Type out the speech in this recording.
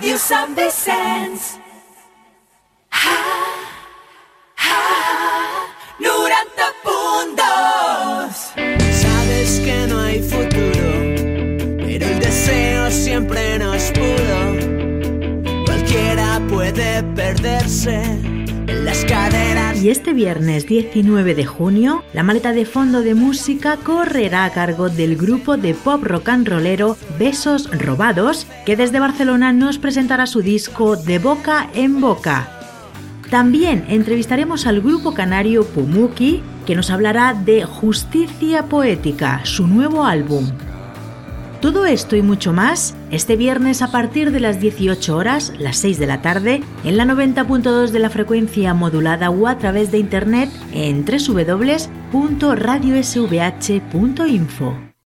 Radio San Vicens. Ha, ha, 90 puntos. Sabes que no hay futuro, pero el deseo siempre nos pudo. Cualquiera puede perderse en las. Y este viernes 19 de junio, la maleta de fondo de música correrá a cargo del grupo de pop rock and rollero Besos Robados, que desde Barcelona nos presentará su disco De Boca en Boca. También entrevistaremos al grupo canario Pumuki, que nos hablará de Justicia Poética, su nuevo álbum. Todo esto y mucho más este viernes a partir de las 18 horas, las 6 de la tarde, en la 90.2 de la frecuencia modulada o a través de internet en www.radiosvh.info.